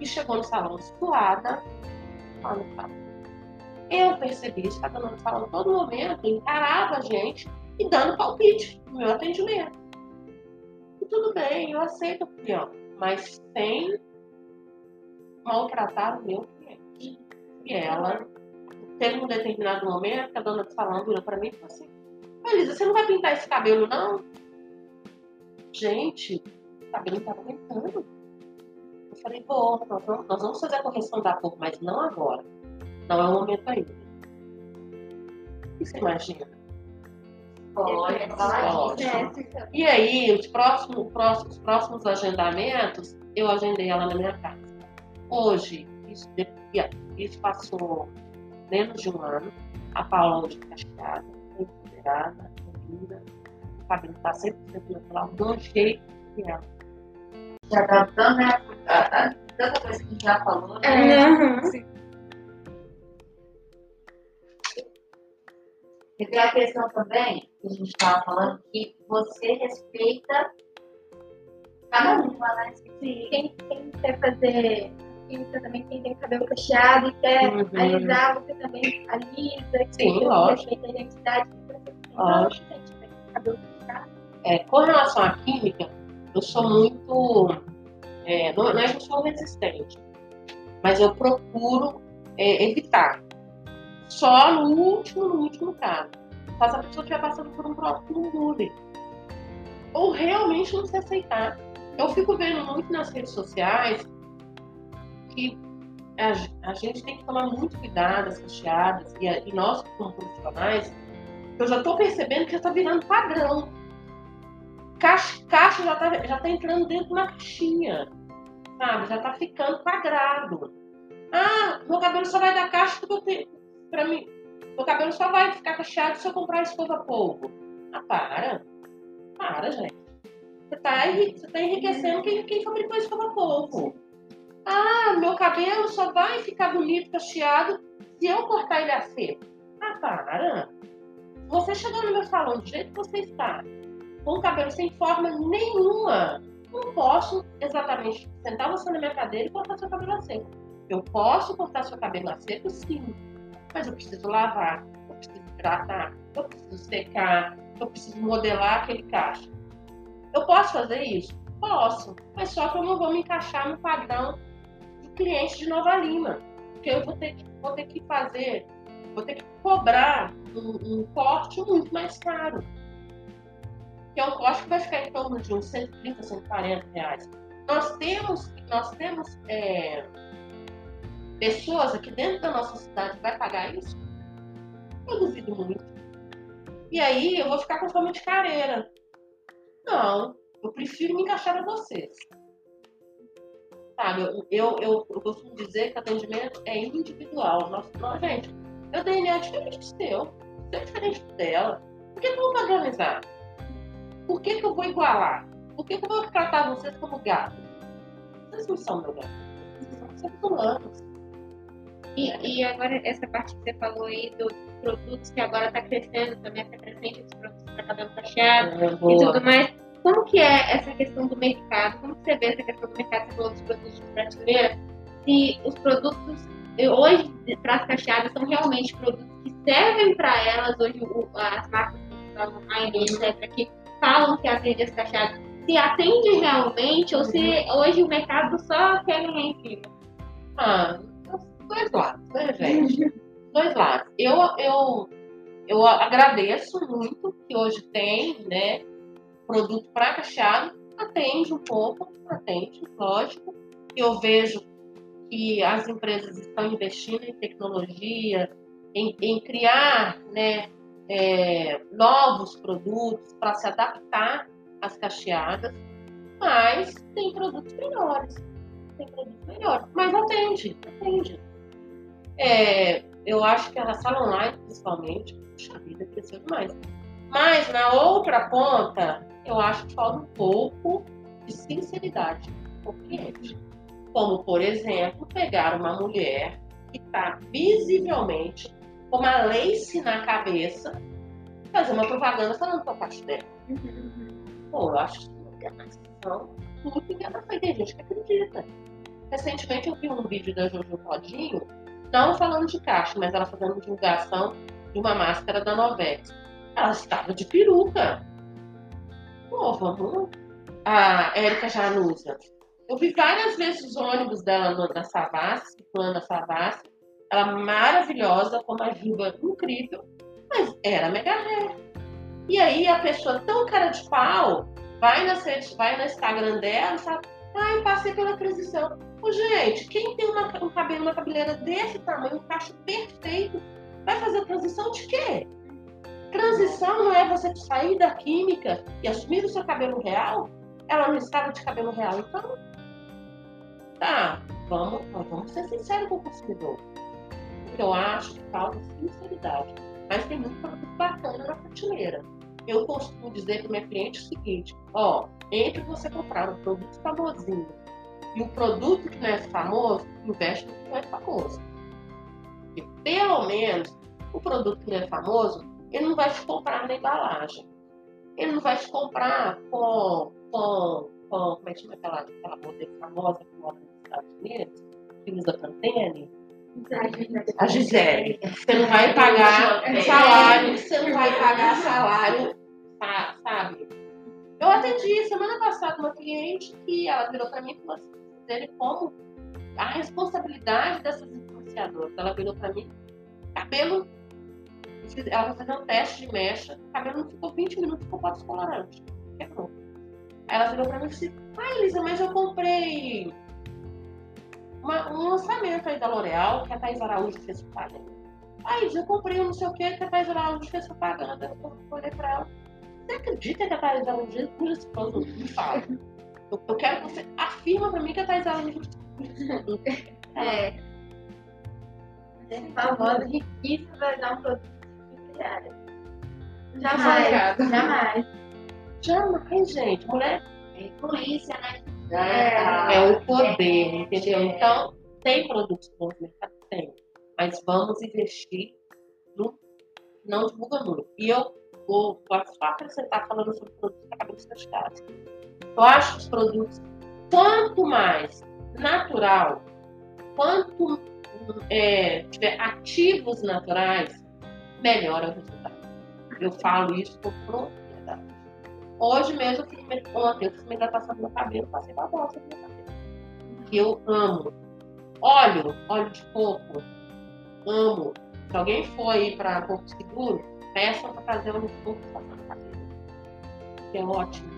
e chegou no salão suada, salão eu percebi que a dona Fala todo momento encarava a gente e dando palpite no meu atendimento. E tudo bem, eu aceito a opinião, mas sem maltratar o meu cliente. E ela, teve um determinado momento que a dona do salão virou para mim e falou assim: Elisa, você não vai pintar esse cabelo, não? Gente, o cabelo estava aumentando. Eu falei, vou, nós vamos, fazer a correção da cor, mas não agora. Não é o momento ainda. Que você imagina? Olha, E aí, os próximos, próximos, próximos agendamentos, eu agendei ela na minha casa. Hoje, isso, isso passou menos de um ano. A Paula hoje cacheada, empoderada, linda. O cabelo está sempre natural, do jeito que ela. Já adaptando, né? Tanta coisa que já falou, né? É, uhum. E tem a questão também, que a gente estava falando, que você respeita cada uma, né? Sim, quem, quem quer fazer química também, quem tem cabelo cacheado e quer uhum. alisar, você também alisa, Sim, lógico. respeita a identidade de você. Lógico. cabelo cacheado. É, com relação à química, eu sou muito. É, não, não é que eu sou resistente, mas eu procuro é, evitar só no último, no último caso. Caso a pessoa estiver passando por um próximo bullying. Ou realmente não se aceitar. Eu fico vendo muito nas redes sociais que a, a gente tem que tomar muito cuidado, as recheadas, e, e nós, como profissionais, Eu já tô percebendo que já tá virando padrão. Caixa, caixa já, tá, já tá entrando dentro de uma caixinha. Sabe? Já tá ficando quadrado. Ah, meu cabelo só vai dar caixa porque eu tenho. Pra mim. Meu cabelo só vai ficar cacheado se eu comprar escova polvo. Ah, para. Para, gente. Você tá, você tá enriquecendo quem, quem fabricou escova polvo. Ah, meu cabelo só vai ficar bonito, cacheado, se eu cortar ele a seco. Ah, para. Você chegou no meu salão do jeito que você está, com o cabelo sem forma nenhuma, não posso exatamente sentar você na minha cadeira e cortar seu cabelo a seco. Eu posso cortar seu cabelo a seco, sim, mas eu preciso lavar, eu preciso hidratar, eu preciso secar, eu preciso modelar aquele cacho. Eu posso fazer isso? Posso, mas só que eu não vou me encaixar no padrão de cliente de Nova Lima, porque eu vou ter que, vou ter que fazer, vou ter que cobrar um, um corte muito mais caro. Que é um corte que vai ficar em torno de uns 130, 140 reais. Nós temos, nós temos é, pessoas aqui dentro da nossa cidade vai pagar isso? Eu duvido muito. E aí eu vou ficar com fome de careira. Não, eu prefiro me encaixar a vocês. Sabe, eu, eu, eu, eu costumo dizer que atendimento é individual. Nós, nós, gente, eu DNA é diferente do seu, você é diferente dela. Por que, que eu vou padronizar? Por que, que eu vou igualar? Por que, que eu vou tratar vocês como gato? Vocês não são meu gato. Vocês são seres humanos. E, e agora essa parte que você falou aí dos produtos que agora está crescendo, também está crescendo os produtos para cabelo cacheado É, e tudo mais. Como que é essa questão do mercado? Como você vê essa questão do mercado? Você falou dos produtos de prateleira. Se os produtos hoje para as cacheadas são realmente produtos que servem para elas, hoje o- as marcas que falam, a etc., que falam que atende as cacheadas, se atende realmente ou se hoje o mercado só quer ganhar em cima? Ah, dois lados, né, gente? dois lados. Eu, eu, eu agradeço muito que hoje tem, né, produto para cacheado, atende um pouco, atende, lógico. Eu vejo que as empresas estão investindo em tecnologia, em, em criar, né, é, novos produtos para se adaptar às cacheadas, mas tem produtos melhores tem produtos melhores. Mas atende, atende. É, eu acho que a sala online, principalmente, puxa vida, cresceu demais. Mas na outra ponta, eu acho que falta um pouco de sinceridade com o cliente. Como, por exemplo, pegar uma mulher que está visivelmente com uma lace na cabeça, fazer uma propaganda falando que é o cacho dela. Pô, eu acho que não tem mais não. Tudo que ela foi. Tem gente que acredita. Recentemente eu vi um vídeo da Jojo Todinho, não falando de caixa, mas ela fazendo divulgação de uma máscara da Novex. Ela estava de peruca. Pô, vamos. A Érica Janusa. Eu vi várias vezes os ônibus dela no- na Savassi, circulando na Savassi. Ela maravilhosa, com uma juba incrível, mas era mega ré. E aí a pessoa tão cara de pau vai, redes, vai no Instagram dela e fala, ai, passei pela transição. Ô, gente, quem tem uma- um cabelo, uma cabeleira desse tamanho, um cacho perfeito, vai fazer transição de quê? Transição não é você sair da química e assumir o seu cabelo real? Ela não estava de cabelo real, então. Tá, vamos, vamos ser sinceros com o consumidor. Porque eu acho que falta sinceridade. Mas tem muito produto bacana na prateleira. Eu costumo dizer para minha cliente o seguinte: ó, entre você comprar um produto famosinho e o produto que não é famoso, investe no que não é famoso. E pelo menos o produto que não é famoso, ele não vai te comprar na embalagem. Ele não vai te comprar com, com, com como é que chama aquela, aquela modelo famosa que mora nos Estados Unidos, que usa Pantene? A Gisele. Você não vai pagar salário, você não vai pagar salário, sa- sabe? Eu atendi semana passada uma cliente que ela virou para mim e falou assim, dele como a responsabilidade dessas influenciadoras. Ela virou para mim, cabelo, ela foi fazer um teste de mecha, o cabelo não ficou 20 minutos, ficou quatro colorante. Quebrou. Aí ela virou para mim e disse, ai Elisa, mas eu comprei uma- um lançamento aí da L'Oreal, que a Thais Araújo fez pagamento. Aí eu comprei um não sei o que, que a Thais Araújo fez propaganda. Eu olhei pra ela. Você acredita que a Thais Araújo produto? Me fala. Eu, eu quero que você afirma pra mim que a Thais produto. É. É famosa, riquíssima vai dar um produto de. Jamais, jamais. Jamais, gente. Mulher É influência, né? É. é o poder, entendeu? Então, tem produtos bons no mercado? Tem. Mas vamos investir no que não divulga muito. E eu vou, só acrescentar falando sobre produtos para cabeça das casas. Eu acho que os produtos, quanto mais natural, quanto é, tiver ativos naturais, melhor é o resultado. Eu falo isso com propriedade. Hoje mesmo, eu fiz, ontem, eu fiz uma hidratação do meu cabelo, passei uma bosta no meu cabelo. Que eu amo. Óleo, óleo de coco, amo. Se alguém for aí para Porto Seguro, peçam para fazer óleo de coco passar no cabelo. Que é ótimo.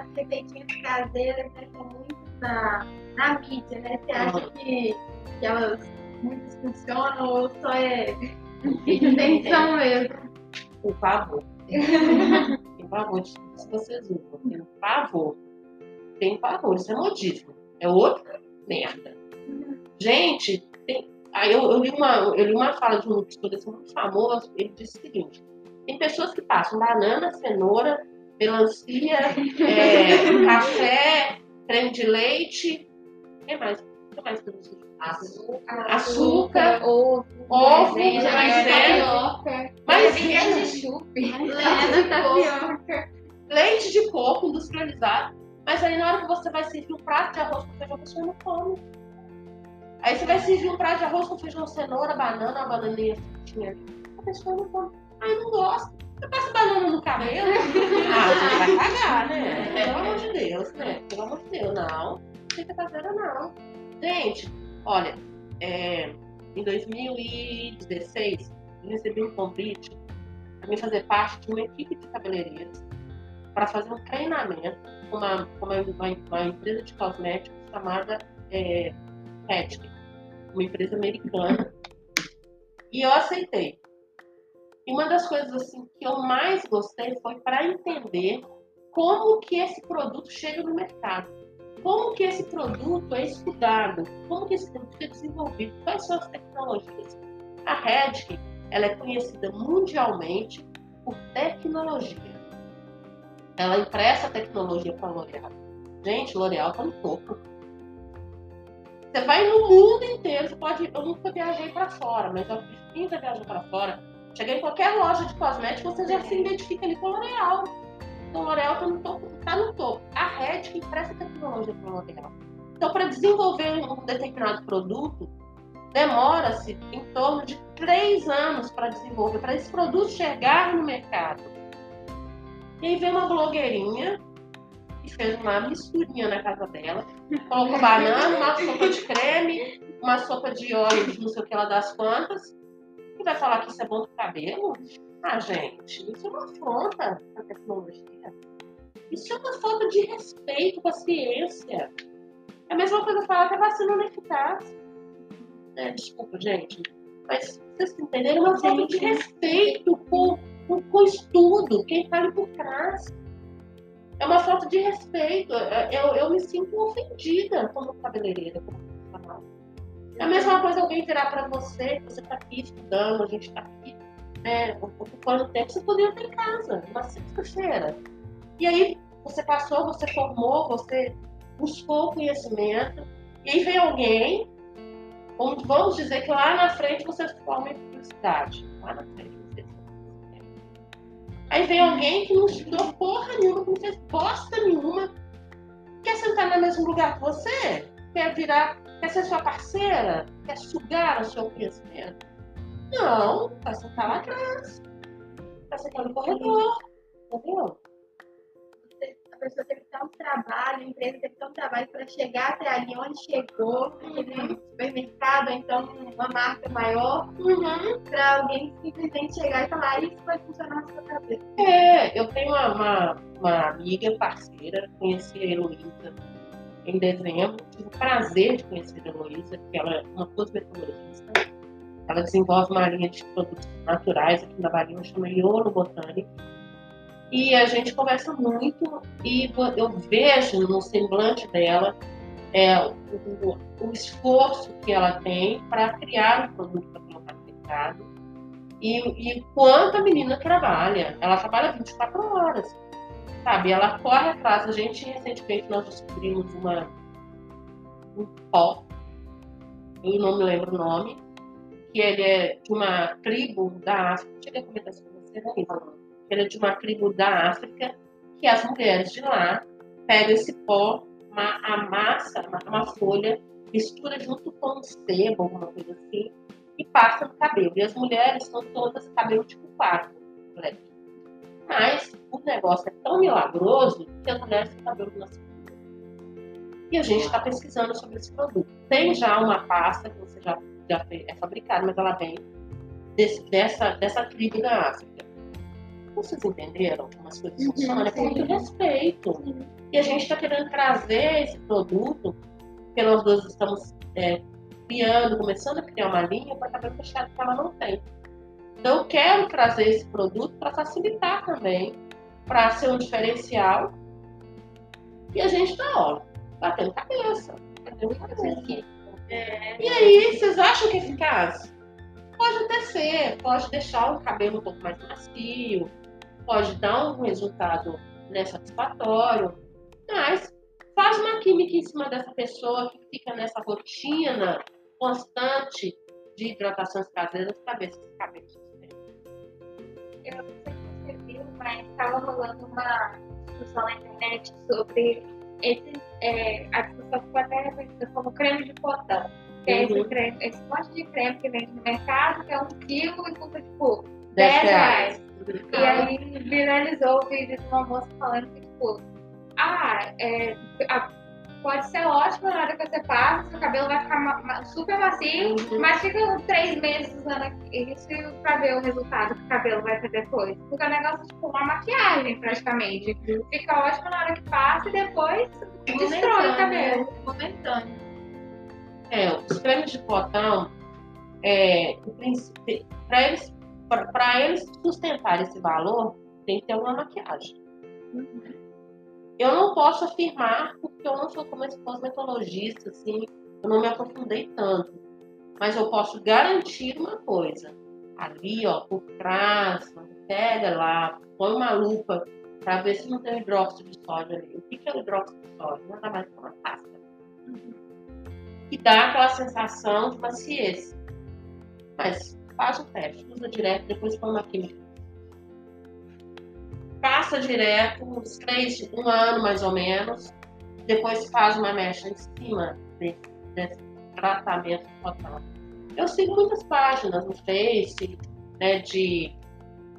As receitinhas caseiras né, são muito na, na mídia, né? Você acha que, que elas muitas funcionam ou só é invenção mesmo? Por favor. Tem favor de se vocês usam. Tem favor. Tem favor. Isso é modismo. É outra merda. Gente, tem... aí eu, eu, li uma, eu li uma fala de um historiador muito famoso. Ele disse o seguinte: tem pessoas que passam banana, cenoura, melancia, é, café, creme de leite. O que mais? O que mais que sei? Açúcar. Açúcar, ovo, ovo, maisena, maisena, tapioca, Mas Leite de chup. leite, de coco industrializado. Mas aí na hora que você vai servir um prato de arroz com feijão, a pessoa não come. Aí você vai servir um prato de arroz com feijão, cenoura, banana, uma bananinha fritinha. A pessoa não come. Aí não gosta. Você passa banana no cabelo? Ah, você vai cagar, né? Pelo amor de Deus, né? Pelo amor de Deus, não. Não fica caseira, não. Gente, olha, é, em 2016, eu recebi um convite para mim fazer parte de uma equipe de cabeleireiros para fazer um treinamento com uma, uma, uma, empresa de cosméticos chamada é, uma empresa americana. E eu aceitei. E uma das coisas assim que eu mais gostei foi para entender como que esse produto chega no mercado. Como que esse produto é estudado, como que esse produto é desenvolvido, quais são as tecnologias. A Redken, ela é conhecida mundialmente por tecnologia. Ela empresta tecnologia para a L'Oréal. Gente, L'Oréal está no topo. Você vai no mundo inteiro, você pode. Eu nunca viajei para fora, mas eu fiz 15 viagens para fora. Cheguei em qualquer loja de cosméticos, você já se identifica ali com L'Oréal. Então, L'Oréal está no topo. Tá no topo. A Red que empresta tecnologia para a L'Oréal. Então, para desenvolver um determinado produto, demora-se em torno de três anos para desenvolver, para esse produto chegar no mercado. E aí vem uma blogueirinha que fez uma misturinha na casa dela, colocou banana, uma sopa de creme, uma sopa de óleo de não sei o que ela das quantas, e vai falar que isso é bom pro cabelo? Ah, gente, isso é uma afronta à tecnologia. Isso é uma falta de respeito com a ciência. É a mesma coisa falar que a vacina é eficaz. É, desculpa, gente. Mas vocês entenderam? É uma falta de respeito com, com, com o estudo, quem está ali por trás. É uma falta de respeito. Eu, eu me sinto ofendida como cabeleireira, como. É a mesma coisa alguém virar para você, você está aqui estudando, a gente está aqui, né, ocupando tempo, você poderia estar em casa, na sexta-feira. E aí você passou, você formou, você buscou conhecimento, e aí vem alguém, vamos, dizer que lá na frente você se forma em publicidade. Lá na frente publicidade. Aí vem alguém que não estudou porra nenhuma, que não fez bosta nenhuma, quer sentar no mesmo lugar que você, quer virar, quer ser sua parceira, quer sugar o seu conhecimento. Não, vai sentar lá atrás. Vai sentar no corredor. Entendeu? A pessoa teve tanto trabalho, a empresa teve tanto trabalho para chegar até ali onde chegou, naquele supermercado, ou então uma marca maior, Uhum. para alguém simplesmente chegar e falar isso vai funcionar na sua cabeça. É, eu tenho uma, uma, uma amiga, parceira, conheci a Heloísa em dezembro. Tive o prazer de conhecer a Heloísa, que ela é uma cosmetologista. Ela desenvolve uma linha de produtos naturais aqui na Bahia, chama Iolo Botânico. E a gente conversa muito e eu vejo no semblante dela é, o, o, esforço que ela tem para criar um produto para colocar no mercado e, e quanto a menina trabalha. Ela trabalha 24 horas, sabe? Ela corre atrás. A gente, recentemente, nós descobrimos uma, um pó, eu não me lembro o nome, que ele é de uma tribo da África. Cheguei a comentar isso com você, né? Ele é de uma tribo da África, que as mulheres de lá pegam esse pó, uma, amassa uma, uma folha, mistura junto com um sebo, alguma coisa assim, e passa no cabelo. E as mulheres são todas cabelo tipo quatro, black. Mas o negócio é tão milagroso que mulheres têm cabelo na cintura. E a gente está pesquisando sobre esse produto. Tem já uma pasta que você já, já fez, é fabricada, mas ela vem desse, dessa, dessa tribo da África. Vocês entenderam como as coisas funcionam? É com muito respeito. E a gente está querendo trazer esse produto, porque nós dois estamos é, criando, começando a criar uma linha para cabelo fechado que ela não tem. Então, eu quero trazer esse produto para facilitar também, para ser um diferencial. E a gente está, ó, batendo cabeça. E aí, vocês acham que é eficaz? Pode ser, pode deixar o cabelo um pouco mais macio, pode dar um resultado né, satisfatório, mas faz uma química em cima dessa pessoa que fica nessa rotina constante de hidratações caseiras para ver se esse cabelo. Eu não sei se você viu, mas estava rolando uma discussão na internet sobre esse, é, a discussão ficou até reconhecida como creme de potão. Que é esse, uhum. creme, esse monte de creme que vende no mercado, que é um quilo e custa tipo 10 reais. reais. E aí viralizou o vídeo de uma moça falando que, tipo, ah, é, a pode ser ótimo na hora que você passa, seu cabelo vai ficar super macio, uhum. mas fica três meses usando isso pra ver o resultado que o cabelo vai ter depois. Porque o negócio é tipo uma maquiagem, praticamente. Uhum. Fica ótimo na hora que passa e depois destrói o cabelo. Momentâneo. É, os cremes de cotão, é, para eles, eles sustentarem esse valor, tem que ter uma maquiagem. Uhum. Eu não posso afirmar, porque eu não sou como cosmetologista, assim, eu não me aprofundei tanto. Mas eu posso garantir uma coisa. Ali, ó, por trás, pega lá, põe uma lupa para ver se não tem hidróxido de sódio ali. O que é o hidróxido de sódio? Nada mais que uma casca. Que dá aquela sensação de maciez. Mas faz o teste, usa direto, depois põe uma química passa direto, uns três, um ano mais ou menos, depois faz uma mecha em cima desse, desse tratamento total. Eu sigo muitas páginas no Face, né, de,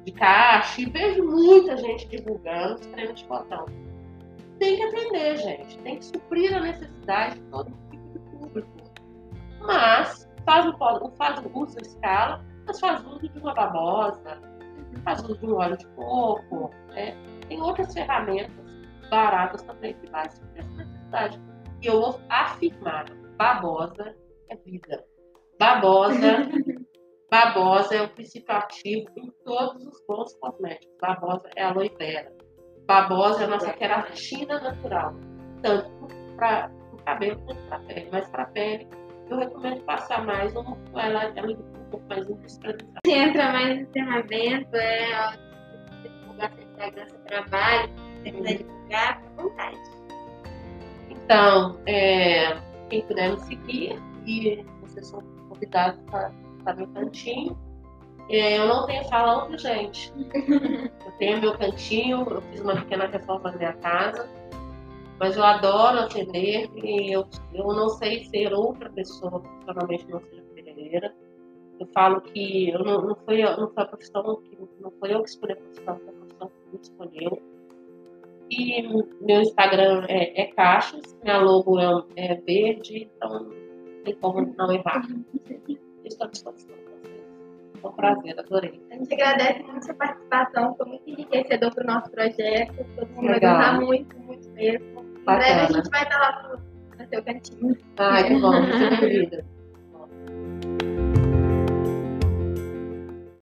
de caixa, e vejo muita gente divulgando os cremes de botão. Tem que atender, gente. Tem que suprir a necessidade de todo tipo de público. Mas faz o, faz o uso escala, mas faz uso de uma babosa, faz uso de um óleo de coco, né? Tem outras ferramentas baratas também que vai suprir essa necessidade. E eu vou afirmar, babosa é vida. Babosa, babosa é o princípio ativo em todos os bons cosméticos. Babosa é aloe vera. Babosa é a nossa queratina natural, tanto para o cabelo quanto para a pele. Mas para a pele, eu recomendo passar mais uma, ela, ela um pouco mais industrializada. Se entra mais em treinamento, é divulgar seu Instagram, seu trabalho, se quiser divulgar, fica à vontade. Então, é, quem puder me seguir e vocês são convidados para estar meu cantinho. É, eu não tenho salão, gente. eu tenho meu cantinho, eu fiz uma pequena reforma na minha casa, mas eu adoro atender e eu, eu não sei ser outra pessoa profissionalmente não seja cabeleireira. Eu falo que eu não, não, foi, não foi a profissão que não foi eu que escolhi a profissão, foi a profissão que me escolheu. E meu Instagram é, é Caixas, minha logo é, é verde, então não tem como não errar. Estou à disposição para vocês. Foi um prazer, adorei. A gente agradece muito a sua participação, foi muito enriquecedor para o nosso projeto. Todo mundo vai gostar muito, muito mesmo. Em breve a gente vai estar lá no seu cantinho. Ai, que bom, é querida.